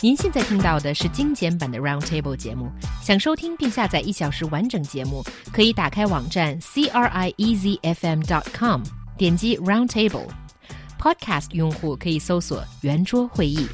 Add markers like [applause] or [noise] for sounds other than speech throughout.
您现在听到的是精简版的 Roundtable 节目。想收听并下载一小时完整节目，可以打开网站 c r i e z f m dot com，点击 Roundtable。Podcast 用户可以搜索圆桌会议。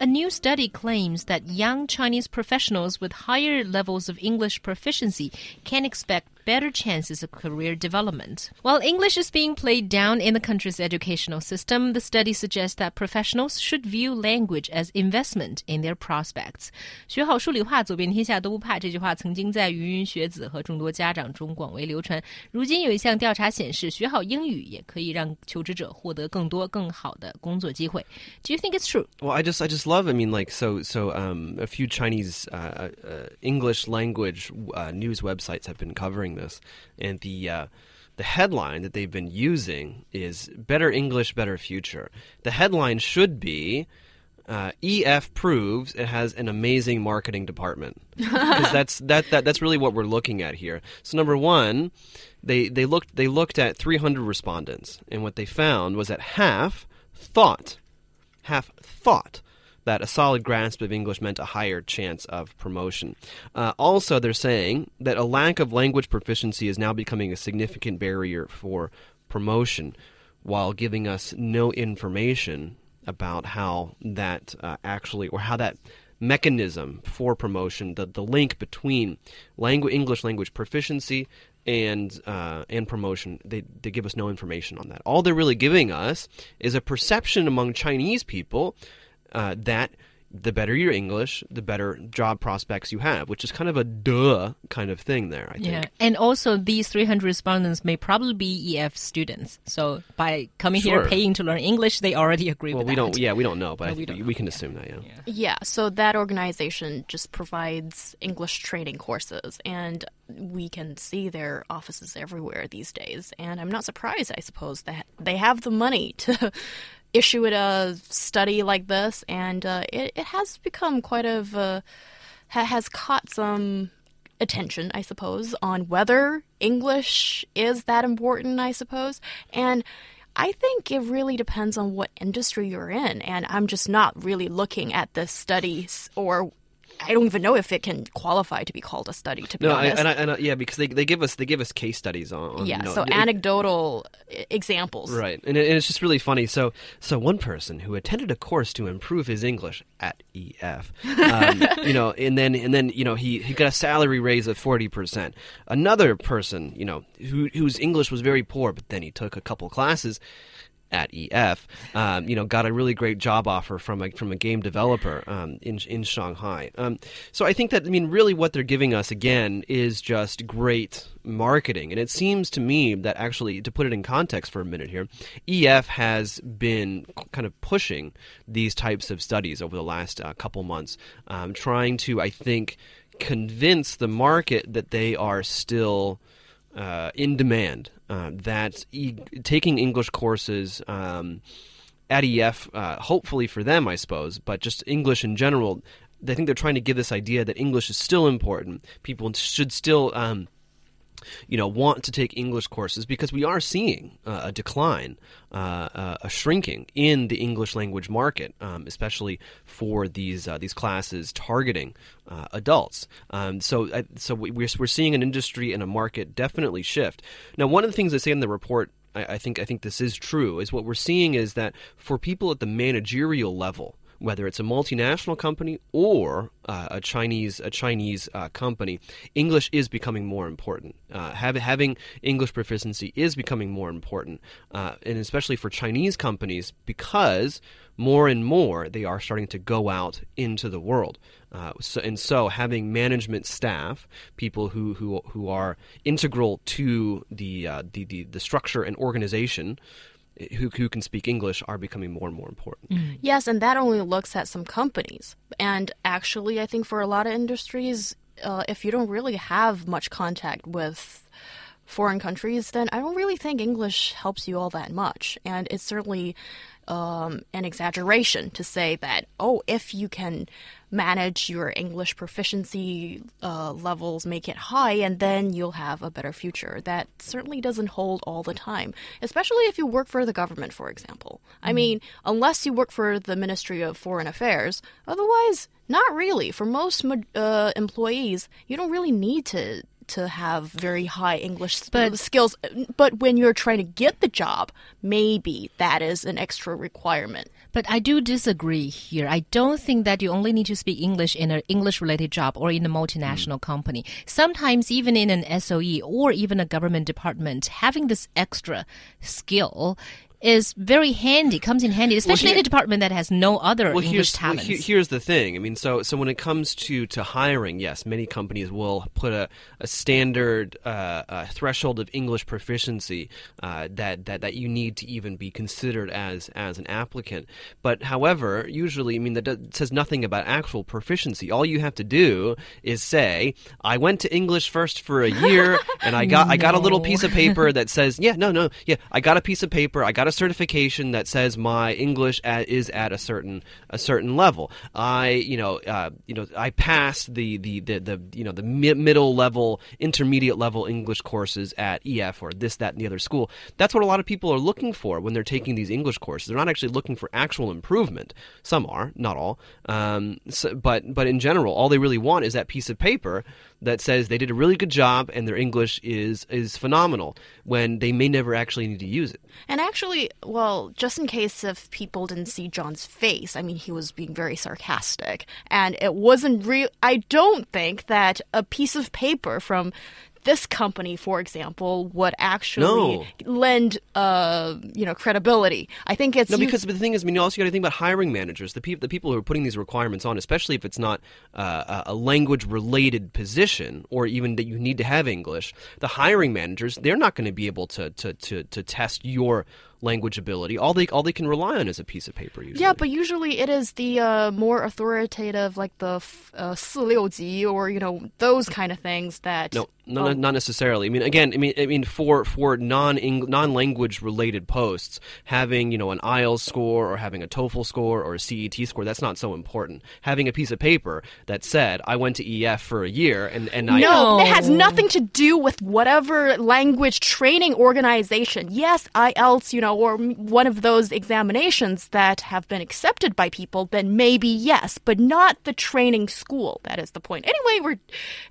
A new study claims that young Chinese professionals with higher levels of English proficiency can expect better chances of career development. While English is being played down in the country's educational system, the study suggests that professionals should view language as investment in their prospects. 学好数理化，走遍天下都不怕。这句话曾经在芸芸学子和众多家长中广为流传。如今有一项调查显示，学好英语也可以让求职者获得更多更好的工作机会。Do you think it's true? Well, I just I just love. I mean, like so so. Um, a few Chinese uh, uh, English language uh, news websites have been covering this, and the uh, the headline that they've been using is "Better English, Better Future." The headline should be. Uh, EF proves it has an amazing marketing department [laughs] because that's that, that that's really what we're looking at here. So number one, they they looked they looked at 300 respondents, and what they found was that half thought, half thought that a solid grasp of English meant a higher chance of promotion. Uh, also, they're saying that a lack of language proficiency is now becoming a significant barrier for promotion, while giving us no information about how that uh, actually, or how that mechanism for promotion, the, the link between language, English language proficiency and uh, and promotion, they, they give us no information on that. All they're really giving us is a perception among Chinese people uh, that the better your English, the better job prospects you have, which is kind of a duh kind of thing there, I think. Yeah. And also, these 300 respondents may probably be EF students. So, by coming Sure. here paying to learn English, they already agree Well, with we that. don't, yeah, we don't know, but I No, we don't we, know, can yeah. assume that, yeah. Yeah, so that organization just provides English training courses, and we can see their offices everywhere these days. And I'm not surprised, I suppose, that they have the money to issue it a study like this, and uh, it, it has become quite of ha- has caught some attention, I suppose, on whether English is that important, I suppose. And I think it really depends on what industry you're in. And I'm just not really looking at the studies, or I don't even know if it can qualify to be called a study, to be No, I, honest. and, I, and I, yeah, because they, they give us they give us case studies on, on yeah, you know, so it- anecdotal i- examples. Right, and, it, and it's just really funny. So, so one person who attended a course to improve his English at EF, um, [laughs] you know, and then and then you know he, he got a salary raise of forty percent. Another person, you know, who, whose English was very poor, but then he took a couple classes at EF, um, you know, got a really great job offer from a from a game developer um, in in Shanghai. Um, so I think that I mean, really, what they're giving us again is just great marketing, and it seems to me that actually, to put it in context for a minute here, EF has been kind of pushing these types of studies over the last uh, couple months, um, trying to, I think, convince the market that they are still uh, in demand. Uh, that e- taking English courses um, at EF, uh, hopefully for them, I suppose, but just English in general, I think they're trying to give this idea that English is still important. People should still. Um, you know, want to take English courses because we are seeing uh, a decline, uh, uh, a shrinking in the English language market, um, especially for these uh, these classes targeting uh, adults. Um, so, uh, so we- we're we're seeing an industry and a market definitely shift. Now, one of the things they say in the report. I I think I think this is true. Is what we're seeing is that for people at the managerial level, whether it's a multinational company or uh, a Chinese a Chinese uh, company, English is becoming more important. Uh, have, having English proficiency is becoming more important, uh, and especially for Chinese companies because more and more they are starting to go out into the world. Uh, so, and so, having management staff, people who who, who are integral to the, uh, the the the structure and organization. Who, who can speak English are becoming more and more important. Yes, and that only looks at some companies. And actually, I think for a lot of industries, uh, if you don't really have much contact with foreign countries, then I don't really think English helps you all that much. And it's certainly um, an exaggeration to say that, oh, if you can manage your English proficiency uh, levels, make it high, and then you'll have a better future. That certainly doesn't hold all the time, especially if you work for the government, for example. Mm. I mean, unless you work for the Ministry of Foreign Affairs, otherwise, not really. For most uh, employees, you don't really need to to have very high English but, skills. But when you're trying to get the job, maybe that is an extra requirement. But I do disagree here. I don't think that you only need to speak English in an English related job or in a multinational mm. company. Sometimes, even in an SOE or even a government department, having this extra skill is very handy, comes in handy, especially well, here, in a department that has no other well, English talents. Well, here's the thing. I mean, so so when it comes to, to hiring, yes, many companies will put a, a standard uh, a threshold of English proficiency uh, that, that that you need to even be considered as as an applicant. But however, usually, I mean, that says nothing about actual proficiency. All you have to do is say, "I went to English first for a year, and I got no. I got a little [laughs] piece of paper that says, yeah, no, no, yeah, I got a piece of paper, I got a certification that says my English at, is at a certain a certain level. I you know uh, you know I passed the the, the, the you know the mi- middle level, intermediate level English courses at EF or this that and the other school. That's what a lot of people are looking for when they're taking these English courses. They're not actually looking for actual improvement. Some are, not all, um, so, but but in general, all they really want is that piece of paper that says they did a really good job and their English is is phenomenal when they may never actually need to use it. And actually, well, just in case if people didn't see John's face, I mean, he was being very sarcastic, and it wasn't real. I don't think that a piece of paper from this company, for example, would actually no. lend, uh, you know, credibility. I think it's no because the thing is, I mean, you also got to think about hiring managers, the people, the people who are putting these requirements on, especially if it's not uh, a language-related position or even that you need to have English. The hiring managers, they're not going to be able to to to, to test your language ability. All they all they can rely on is a piece of paper. Usually. Yeah, but usually it is the uh, more authoritative, like the uh, 四六级 or you know those kind of things that. No, no, um, not necessarily. I mean, again, I mean, I mean, for for non non language related posts, having you know an IELTS score or having a TOEFL score or a CET score, that's not so important. Having a piece of paper that said I went to EF for a year and and no, I no, it has nothing to do with whatever language training organization. Yes, IELTS, you know, or one of those examinations that have been accepted by people, then maybe yes, but not the training school. That is the point. Anyway, we're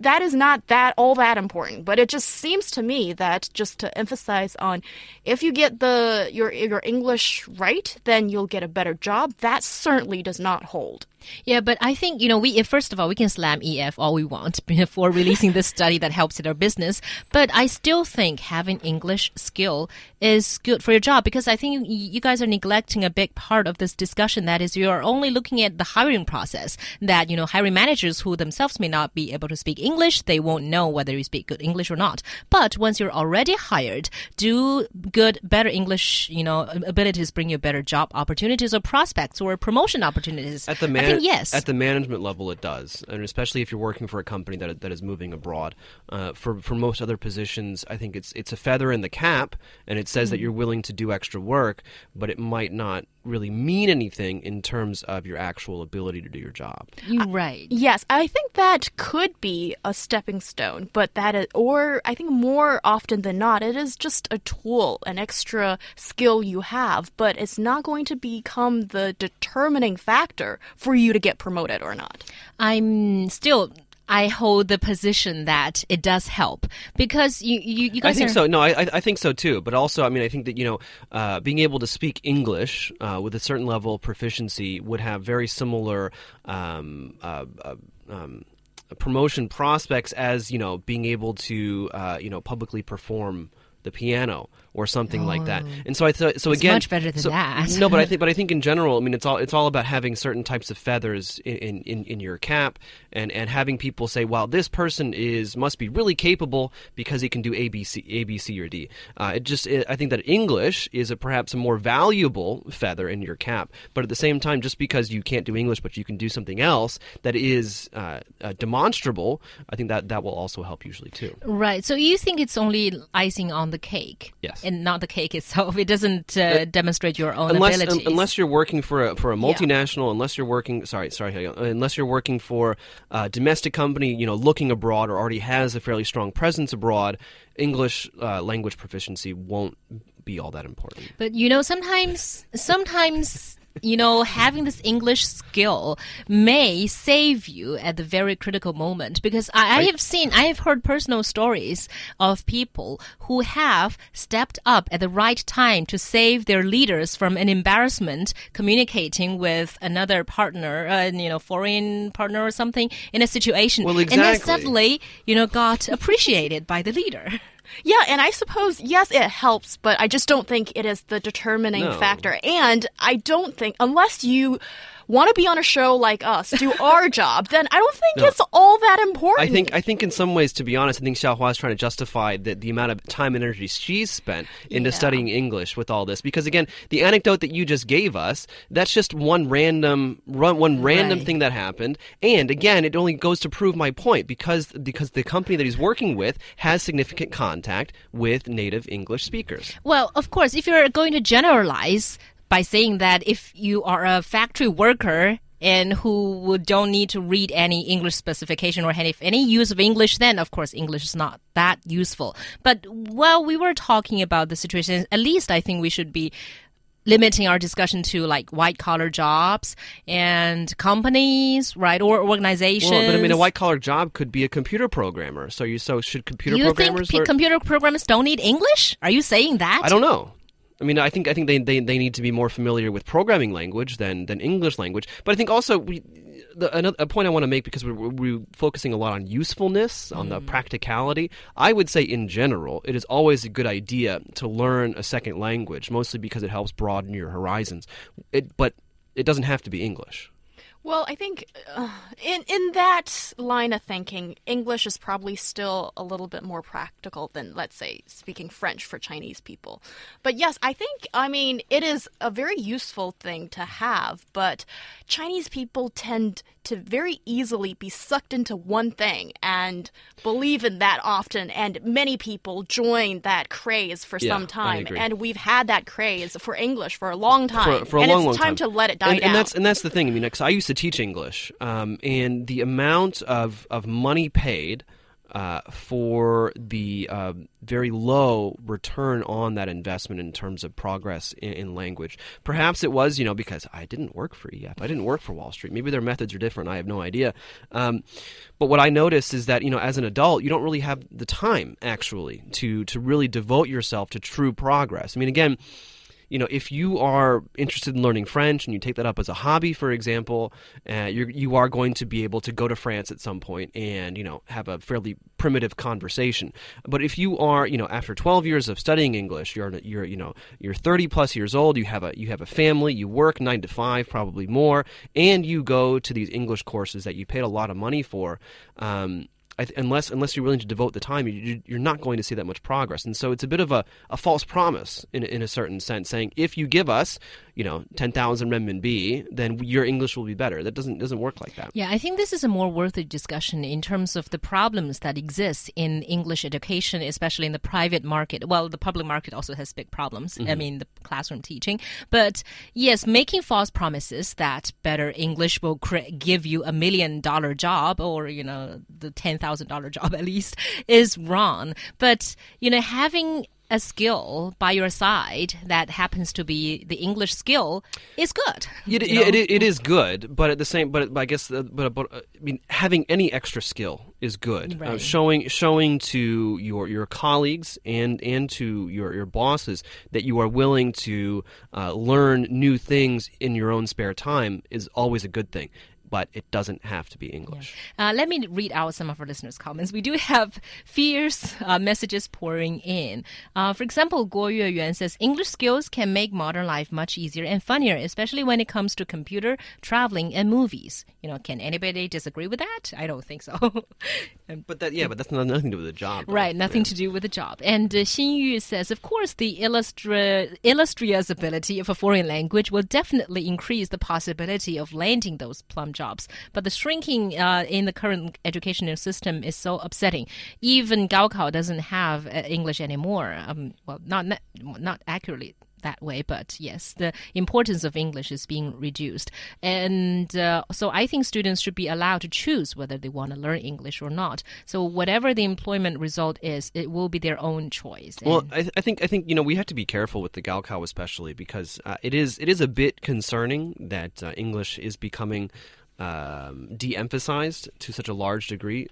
that is not that all that important. But it just seems to me that just to emphasize on if you get the your your English right, then you'll get a better job. That certainly does not hold. Yeah, but I think, you know, we, first of all, we can slam EF all we want [laughs] before releasing this study that helps in our business. But I still think having English skill is good for your job because I think you guys are neglecting a big part of this discussion. That is, you are only looking at the hiring process that, you know, hiring managers who themselves may not be able to speak English, they won't know whether you speak good English or not. But once you're already hired, do good, better English, you know, abilities bring you better job opportunities or prospects or promotion opportunities. At the man- think yes. At the management level, it does, and especially if you're working for a company that that is moving abroad. Uh, for for most other positions, I think it's it's a feather in the cap, and it says mm-hmm. that you're willing to do extra work, but it might not really mean anything in terms of your actual ability to do your job. Right. yes, I think that could be a stepping stone, but that is, or I think more often than not, it is just a tool, an extra skill you have, but it's not going to become the determining factor for you to get promoted or not. I'm still I hold the position that it does help because you you, you guys. I think are... so. No, I I think so too. But also, I mean, I think that you know, uh, being able to speak English uh, with a certain level of proficiency would have very similar. Um, uh, uh um, promotion prospects as you know being able to uh, you know publicly perform the piano or something like that. And so I thought so Oh. It's again much better than so- that. no, but I [laughs] think but I think in general, I mean it's all it's all about having certain types of feathers in, in, in your cap and, and having people say, well, this person is must be really capable because he can do A B C A B C or D. Uh, it just it, I think that English is a perhaps a more valuable feather in your cap, but at the same time, just because you can't do English but you can do something else that is uh, uh, demonstrable, I think that that will also help usually too. Right. So you think it's only icing on the cake? Yes. And not the cake itself. It doesn't uh, demonstrate your own unless abilities. un- unless you're working for a for a multinational, unless you're working sorry sorry unless you're working for a domestic company, you know, looking abroad or already has a fairly strong presence abroad, English uh, language proficiency won't be all that important. But you know, sometimes, sometimes, you know, having this English skill may save you at the very critical moment. Because I, I have seen, I have heard personal stories of people who have stepped up at the right time to save their leaders from an embarrassment communicating with another partner, uh, you know, foreign partner or something in a situation. Well, And then suddenly, you know, got appreciated by the leader. [laughs] Yeah, and I suppose yes, it helps, but I just don't think it is the determining No. factor. And I don't think unless you want to be on a show like us, do our [laughs] job, then I don't think No. it's all that important. I think I think in some ways, to be honest, I think Xiaohua is trying to justify the, the amount of time and energy she's spent into Yeah. studying English with all this. Because again, the anecdote that you just gave us, that's just one random run, one random Right. thing that happened. And again, it only goes to prove my point because because the company that he's working with has significant contact with native English speakers. Well, of course, if you're going to generalize by saying that if you are a factory worker and who would- don't need to read any English specification or any, any use of English, then of course English is not that useful. But while we were talking about the situation, at least I think we should be limiting our discussion to like white collar jobs and companies, right, or organizations. Well, but I mean, a white collar job could be a computer programmer. So you so should computer programmers you think learn? computer programmers don't need English? Are you saying that? I don't know. I mean, I think I think they, they, they need to be more familiar with programming language than, than English language. But I think also we, the, another, a point I want to make because we're, we're focusing a lot on usefulness, on the mm. practicality. I would say in general, it is always a good idea to learn a second language, mostly because it helps broaden your horizons. It, but it doesn't have to be English. Well, I think uh, in in that line of thinking, English is probably still a little bit more practical than, let's say, speaking French for Chinese people. But yes, I think I mean it is a very useful thing to have. But Chinese people tend to very easily be sucked into one thing and believe in that often, and many people join that craze for Yeah, some time. And we've had that craze for English for a long time, for, for a and long, it's long time, to let it die and, down. And that's and that's the thing. I mean, because I used to teach English, um, and the amount of of money paid. Uh, for the uh, very low return on that investment in terms of progress in, in language. Perhaps it was, you know, because I didn't work for EF, I didn't work for Wall Street. Maybe their methods are different. I have no idea. Um, but what I noticed is that, you know, as an adult, you don't really have the time actually to to really devote yourself to true progress. I mean, again you know, if you are interested in learning French and you take that up as a hobby, for example, uh, you're, you are going to be able to go to France at some point and, you know, have a fairly primitive conversation. But if you are, you know, after 12 years of studying English, you're, you're, you know, you're 30 plus years old, you have a, you have a family, you work nine to five, probably more, and you go to these English courses that you paid a lot of money for, um, th- unless unless you're willing to devote the time, you, you're not going to see that much progress. And so it's a bit of a, a false promise in, in a certain sense, saying if you give us, you know, ten thousand renminbi, then your English will be better. That doesn't doesn't work like that. Yeah, I think this is a more worthy discussion in terms of the problems that exist in English education, especially in the private market. Well, the public market also has big problems. I mm-hmm. mean, the classroom teaching. But yes, making false promises that better English will give you a million dollar job or, you know, the $10,000 job [laughs] at least is wrong. But, you know, having a skill by your side that happens to be the English skill is good. [laughs] It, you know? it, it is good, but at the same, but I guess, uh, but, but uh, I mean, having any extra skill is good. Uh, showing showing to your your colleagues and and to your your bosses that you are willing to uh, learn new things in your own spare time is always a good thing. But it doesn't have to be English. Uh, let me read out some of our listeners' comments. We do have fierce uh, messages pouring in. Uh, for example, Guo Yuan says English skills can make modern life much easier and funnier, especially when it comes to computer, traveling, and movies. You know, can anybody disagree with that? I don't think so. [laughs] But that, yeah, but that's not, nothing to do with the job. though. Right, nothing to do with the job. And uh, Xin Yu says, of course, the illustra- illustrious ability of a foreign language will definitely increase the possibility of landing those plum jobs. But the shrinking uh, in the current educational system is so upsetting. Even Gaokao doesn't have uh, English anymore. Um, well, not not, not accurately that way, but yes, the importance of English is being reduced. And uh, so I think students should be allowed to choose whether they want to learn English or not. So whatever the employment result is, it will be their own choice. Well, And- I, th- I think I think you know we have to be careful with the Gaokao especially because uh, it is it is a bit concerning that uh, English is becoming um, de-emphasized to such a large degree,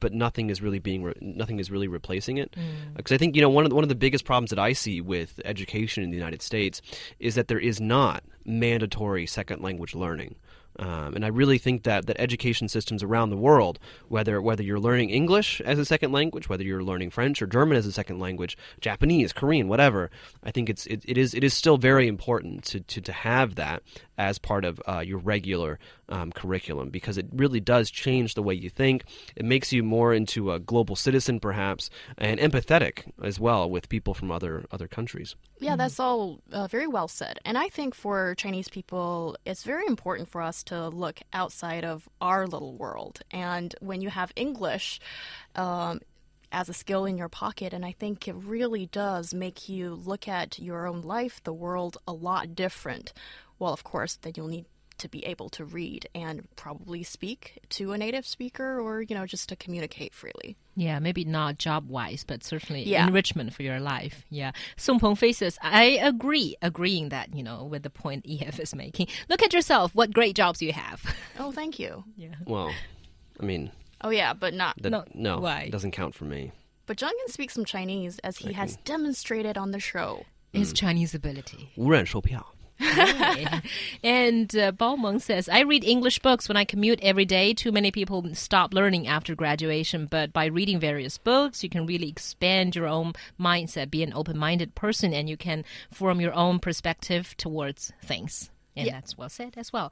but nothing is really being re- nothing is really replacing it. Because I think you know one of the, one of the biggest problems that I see with education in the United States is that there is not mandatory second language learning. Um, and I really think that, that education systems around the world, whether whether you're learning English as a second language, whether you're learning French or German as a second language, Japanese, Korean, whatever, I think it's it, it is it is still very important to, to, to have that as part of uh, your regular um, curriculum because it really does change the way you think. It makes you more into a global citizen, perhaps, and empathetic as well with people from other other countries. Yeah, that's all uh, very well said. And I think for Chinese people, it's very important for us to look outside of our little world. And when you have English um, as a skill in your pocket, and I think it really does make you look at your own life, the world, a lot different Well, of course, then you'll need to be able to read and probably speak to a native speaker or, you know, just to communicate freely. Yeah, maybe not job wise, but certainly Yeah. enrichment for your life. Yeah. Song Pengfei says, I agree, agreeing that, you know, with the point EF is making. Look at yourself, what great jobs you have. [laughs] Oh, thank you. yeah. Well, I mean, Oh, yeah, but not. that, No, no, why? it doesn't count for me. But John can speak some Chinese as he has demonstrated on the show. His Chinese ability. 无人售票。 [laughs] and uh, Bao Meng says, I read English books when I commute every day. Too many people stop learning after graduation, but by reading various books, you can really expand your own mindset, be an open minded person, and you can form your own perspective towards things. And Yeah. that's well said as well.